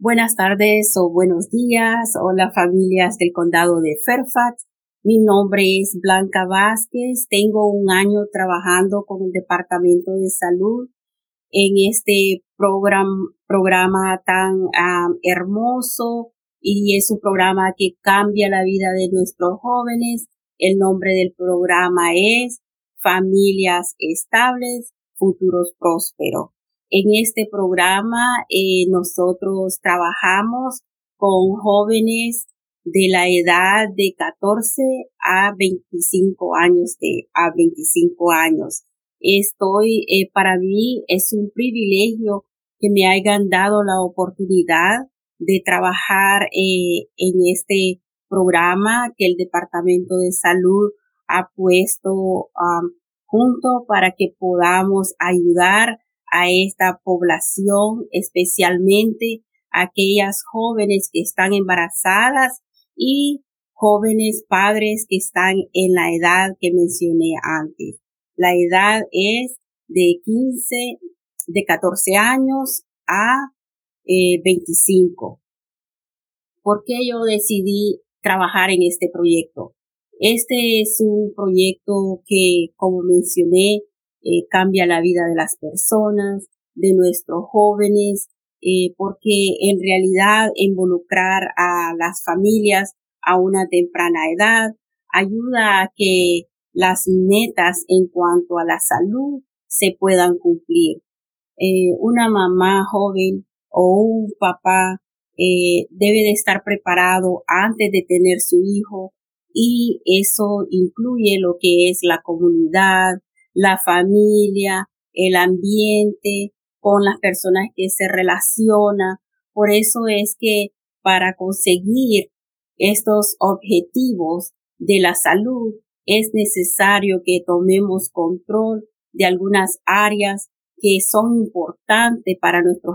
Buenas tardes o buenos días. Hola familias del condado de Fairfax. Mi nombre es Blanca Vázquez. Tengo un año trabajando con el Departamento de Salud en este programa tan hermoso y es un programa que cambia la vida de nuestros jóvenes. El nombre del programa es Familias Estables, Futuros Prósperos. En este programa eh, nosotros trabajamos con jóvenes de la edad de 14 a 25 años de a 25 años. Estoy eh, para mí es un privilegio que me hayan dado la oportunidad de trabajar eh, en este programa que el Departamento de Salud ha puesto junto para que podamos ayudar a esta población, especialmente aquellas jóvenes que están embarazadas y jóvenes padres que están en la edad que mencioné antes. La edad es de 15, de 14 años a 25. Eh, ¿Por qué yo decidí trabajar en este proyecto? Este es un proyecto que, como mencioné, eh, cambia la vida de las personas, de nuestros jóvenes, eh, porque en realidad involucrar a las familias a una temprana edad ayuda a que las metas en cuanto a la salud se puedan cumplir. Eh, una mamá joven o un papá debe de estar preparado antes de tener su hijo y eso incluye lo que es la comunidad, la familia, el ambiente, con las personas que se relaciona. Por eso es que para conseguir estos objetivos de la salud es necesario que tomemos control de algunas áreas que son importantes para nuestros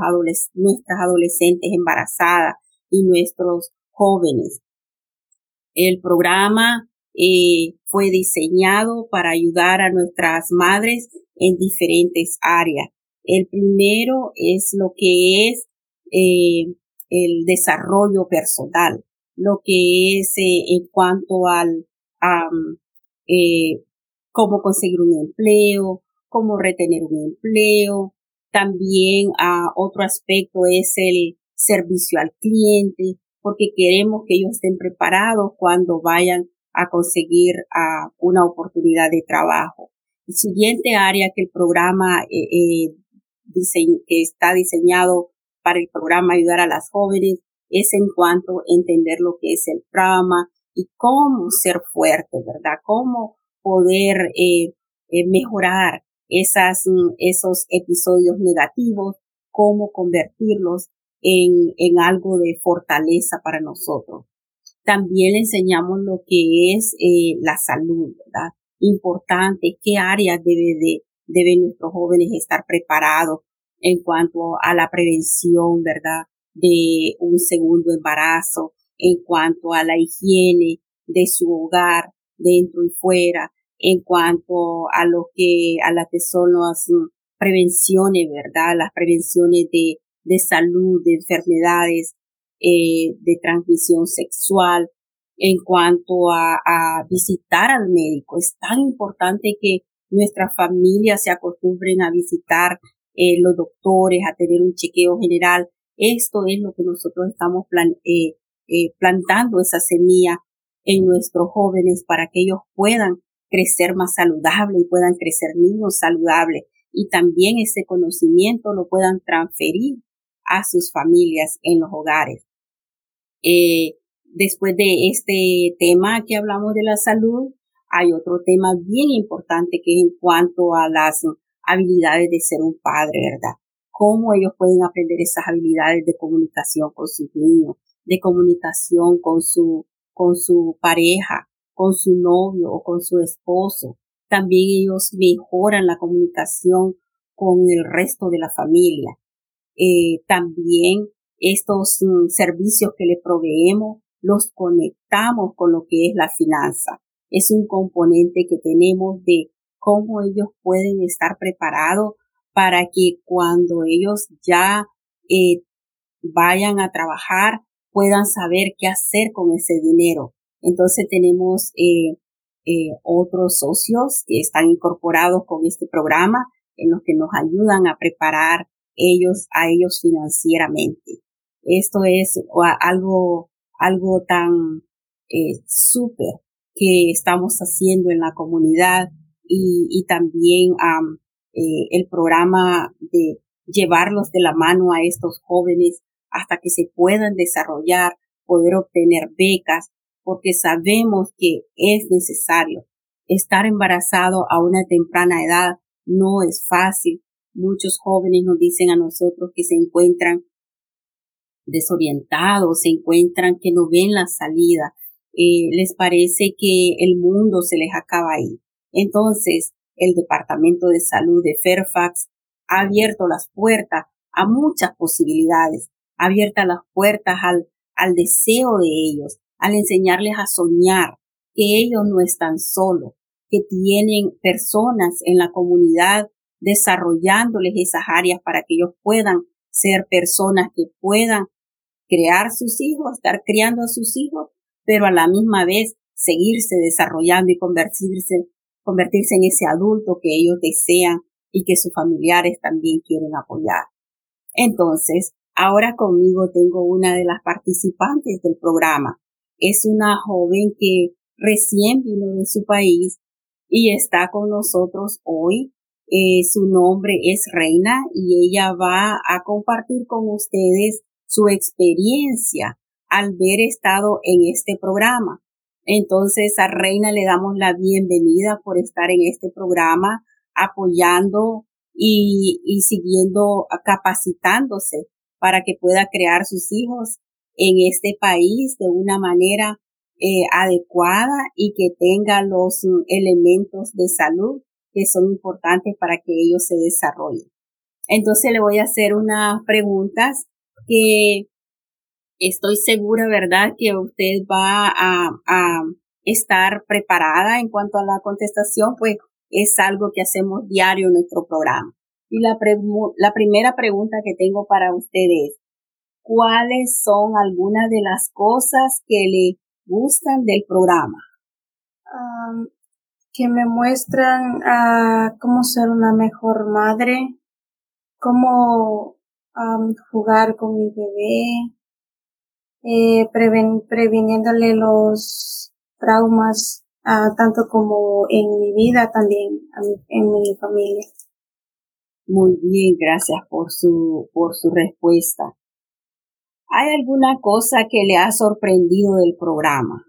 nuestras adolescentes embarazadas y nuestros jóvenes. El programa eh, fue diseñado para ayudar a nuestras madres en diferentes áreas. El primero es lo que es eh, el desarrollo personal, lo que es eh, en cuanto al cómo conseguir un empleo, cómo retener un empleo. También ah, otro aspecto es el servicio al cliente, porque queremos que ellos estén preparados cuando vayan a conseguir a una oportunidad de trabajo. El siguiente área que el programa eh, eh que está diseñado para el programa ayudar a las jóvenes es en cuanto a entender lo que es el trauma y cómo ser fuerte, ¿verdad? Cómo poder eh, eh, mejorar esas, esos episodios negativos, cómo convertirlos en, en algo de fortaleza para nosotros. También le enseñamos lo que es eh, la salud, ¿verdad? Importante, qué áreas debe de, deben nuestros jóvenes estar preparados en cuanto a la prevención, ¿verdad? De un segundo embarazo, en cuanto a la higiene de su hogar, dentro y fuera, en cuanto a lo que, a las que son las prevenciones, ¿verdad? Las prevenciones de, de salud, de enfermedades, eh, de transmisión sexual, en cuanto a, visitar al médico. Es tan importante que nuestras familias se acostumbren a visitar eh, los doctores, a tener un chequeo general. Esto es lo que nosotros estamos eh, plantando esa semilla en nuestros jóvenes para que ellos puedan crecer más saludable y puedan crecer niños saludables y también ese conocimiento lo puedan transferir a sus familias en los hogares. Eh, después de este tema que hablamos de la salud, hay otro tema bien importante que es en cuanto a las habilidades de ser un padre, ¿verdad? Cómo ellos pueden aprender esas habilidades de comunicación con sus niños, de comunicación con su, con su pareja, con su novio o con su esposo. También ellos mejoran la comunicación con el resto de la familia. Eh, también estos mm, servicios que le proveemos los conectamos con lo que es la finanza. Es un componente que tenemos de cómo ellos pueden estar preparados para que cuando ellos ya eh, vayan a trabajar puedan saber qué hacer con ese dinero. Entonces tenemos eh, eh, otros socios que están incorporados con este programa en los que nos ayudan a preparar ellos a ellos financieramente. Esto es algo, algo tan eh, súper que estamos haciendo en la comunidad y, y también eh, el programa de llevarlos de la mano a estos jóvenes hasta que se puedan desarrollar, poder obtener becas, porque sabemos que es necesario. Estar embarazado a una temprana edad no es fácil. Muchos jóvenes nos dicen a nosotros que se encuentran desorientados, se encuentran que no ven la salida, eh, les parece que el mundo se les acaba ahí. Entonces, el Departamento de Salud de Fairfax ha abierto las puertas a muchas posibilidades, ha abierto las puertas al, al deseo de ellos, al enseñarles a soñar, que ellos no están solos, que tienen personas en la comunidad desarrollándoles esas áreas para que ellos puedan ser personas que puedan crear sus hijos, estar criando a sus hijos, pero a la misma vez seguirse desarrollando y convertirse, convertirse en ese adulto que ellos desean y que sus familiares también quieren apoyar. Entonces, ahora conmigo tengo una de las participantes del programa. Es una joven que recién vino de su país y está con nosotros hoy. Eh, su nombre es Reina y ella va a compartir con ustedes su experiencia al ver estado en este programa. Entonces a Reina le damos la bienvenida por estar en este programa, apoyando y, y siguiendo capacitándose para que pueda crear sus hijos en este país de una manera eh, adecuada y que tenga los mm, elementos de salud que son importantes para que ellos se desarrollen. Entonces le voy a hacer unas preguntas que estoy segura, ¿verdad?, que usted va a, estar preparada en cuanto a la contestación, pues es algo que hacemos diario en nuestro programa. Y la, primera pregunta que tengo para usted es, ¿cuáles son algunas de las cosas que le gustan del programa? Que me muestran a cómo ser una mejor madre, cómo jugar con mi bebé, eh, previniéndole los traumas tanto como en mi vida también en mi familia. Muy bien, gracias por su por su respuesta. ¿Hay alguna cosa que le ha sorprendido del programa?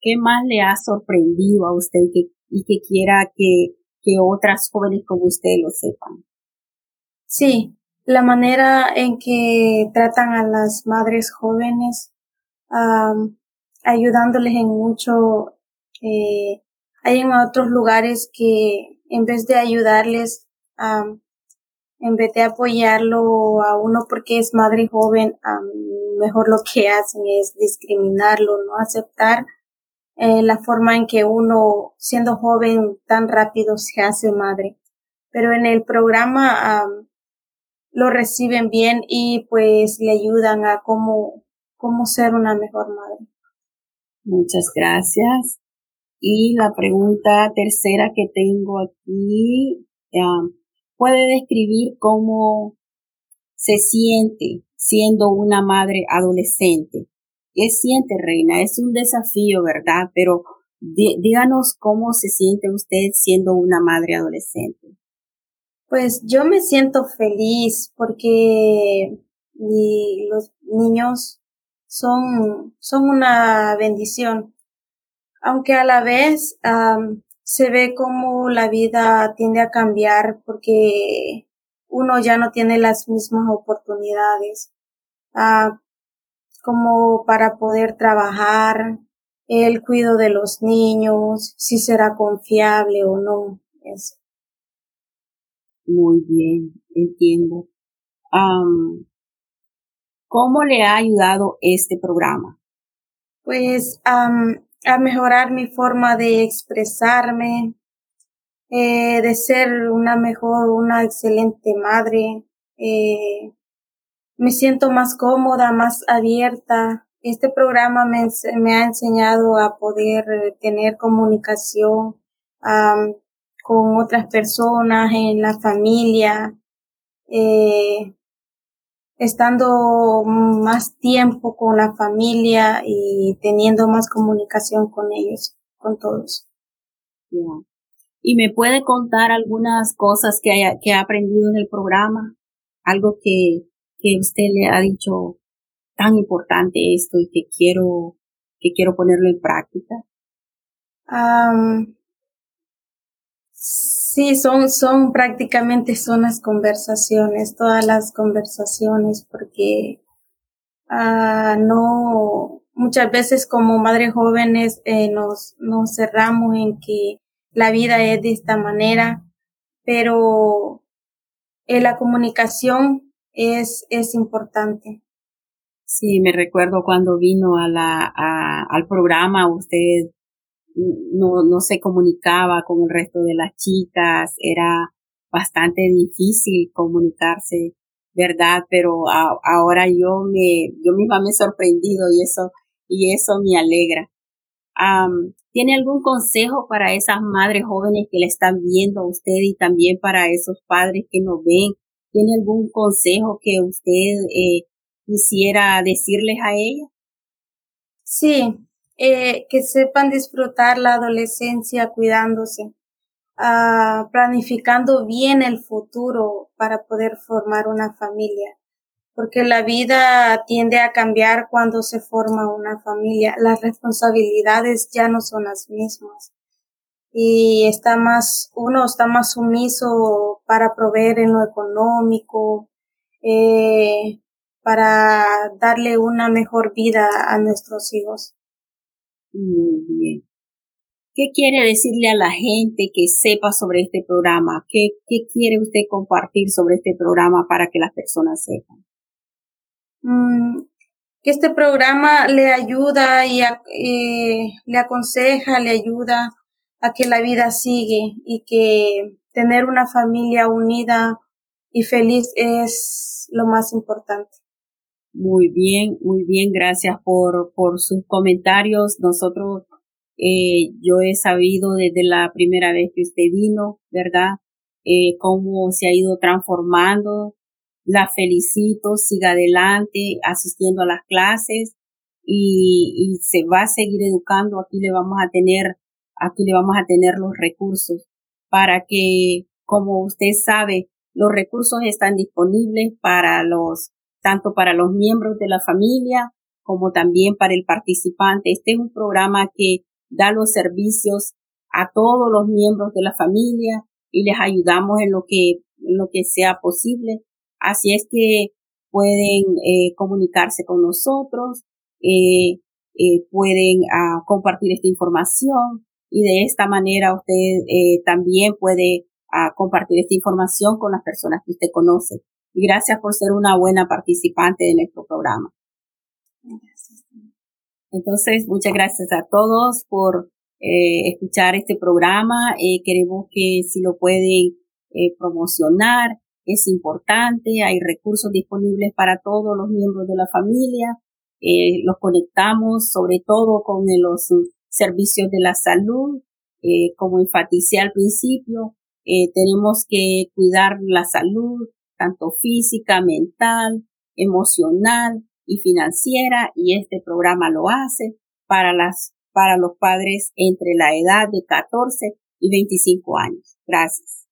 ¿Qué más le ha sorprendido a usted y que quiera que, que otras jóvenes como usted lo sepan? Sí, la manera en que tratan a las madres jóvenes, ayudándoles en mucho. Eh, hay en otros lugares que en vez de ayudarles, en vez de apoyarlo a uno porque es madre joven, mejor lo que hacen es discriminarlo, no aceptar eh, la forma en que uno, siendo joven, tan rápido se hace madre. Pero en el programa lo reciben bien y pues le ayudan a cómo, cómo ser una mejor madre. Muchas gracias. Y la pregunta tercera que tengo aquí, ¿puede describir cómo se siente siendo una madre adolescente? ¿Qué siente, Reina? Es un desafío, ¿verdad? Pero díganos cómo se siente usted siendo una madre adolescente. Pues yo me siento feliz porque los niños son, son una bendición, aunque a la vez se ve como la vida tiende a cambiar porque uno ya no tiene las mismas oportunidades ah, como para poder trabajar, el cuidado de los niños, si será confiable o no. Muy bien, entiendo. ¿Cómo le ha ayudado este programa? Pues a mejorar mi forma de expresarme, eh, de ser una mejor, una excelente madre, eh, me siento más cómoda, más abierta. Este programa me, me ha enseñado a poder eh, tener comunicación con otras personas en la familia, eh, estando más tiempo con la familia y teniendo más comunicación con ellos, con todos. ¿Y me puede contar algunas cosas que, haya, que ha aprendido en el programa? Algo que, que usted le ha dicho tan importante esto y que quiero, que quiero ponerlo en práctica. Sí, son, son prácticamente son las conversaciones, todas las conversaciones, porque ah, no, muchas veces como madres jóvenes eh, nos, nos cerramos en que la vida es de esta manera, pero eh, la comunicación es, es importante. Sí, me recuerdo cuando vino a la, al programa, usted no, no se comunicaba con el resto de las chicas, era bastante difícil comunicarse, ¿verdad? Pero ahora yo me, yo misma me he sorprendido y eso, y eso me alegra. ¿Tiene algún consejo para esas madres jóvenes que le están viendo a usted y también para esos padres que nos ven? ¿Tiene algún consejo que usted eh, quisiera decirles a ellas? Sí, eh, que sepan disfrutar la adolescencia cuidándose, ah, planificando bien el futuro para poder formar una familia, porque la vida tiende a cambiar cuando se forma una familia, las responsabilidades ya no son las mismas y está más, uno está más sumiso para proveer en lo económico, eh, para darle una mejor vida a nuestros hijos. Muy bien. ¿Qué quiere decirle a la gente que sepa sobre este programa? ¿Qué, qué quiere usted compartir sobre este programa para que las personas sepan? Mm, que este programa le ayuda y eh, le aconseja, le ayuda a que la vida sigue y que tener una familia unida y feliz es lo más importante. Muy bien, muy bien, gracias por, por sus comentarios. Nosotros, eh, yo he sabido desde la primera vez que usted vino, ¿verdad? Eh, cómo se ha ido transformando. La felicito, siga adelante, asistiendo a las clases y, y se va a seguir educando. Aquí le vamos a tener, aquí le vamos a tener los recursos para que, como usted sabe, los recursos están disponibles para los tanto para los miembros de la familia como también para el participante. Este es un programa que da los servicios a todos los miembros de la familia y les ayudamos en lo que, en lo que sea posible. Así es que pueden eh, comunicarse con nosotros, eh, eh, pueden ah, compartir esta información y de esta manera usted también puede ah, compartir esta información con las personas que usted conoce y gracias por ser una buena participante de nuestro programa. Entonces, muchas gracias a todos por eh, escuchar este programa. Eh, queremos que si lo pueden eh, promocionar, es importante. Hay recursos disponibles para todos los miembros de la familia. los conectamos sobre todo con los servicios de la salud. como enfaticé al principio, tenemos que cuidar la salud, tanto física, mental, emocional y financiera, y este programa lo hace para las, para los padres entre la edad de 14 y 25 años. Gracias.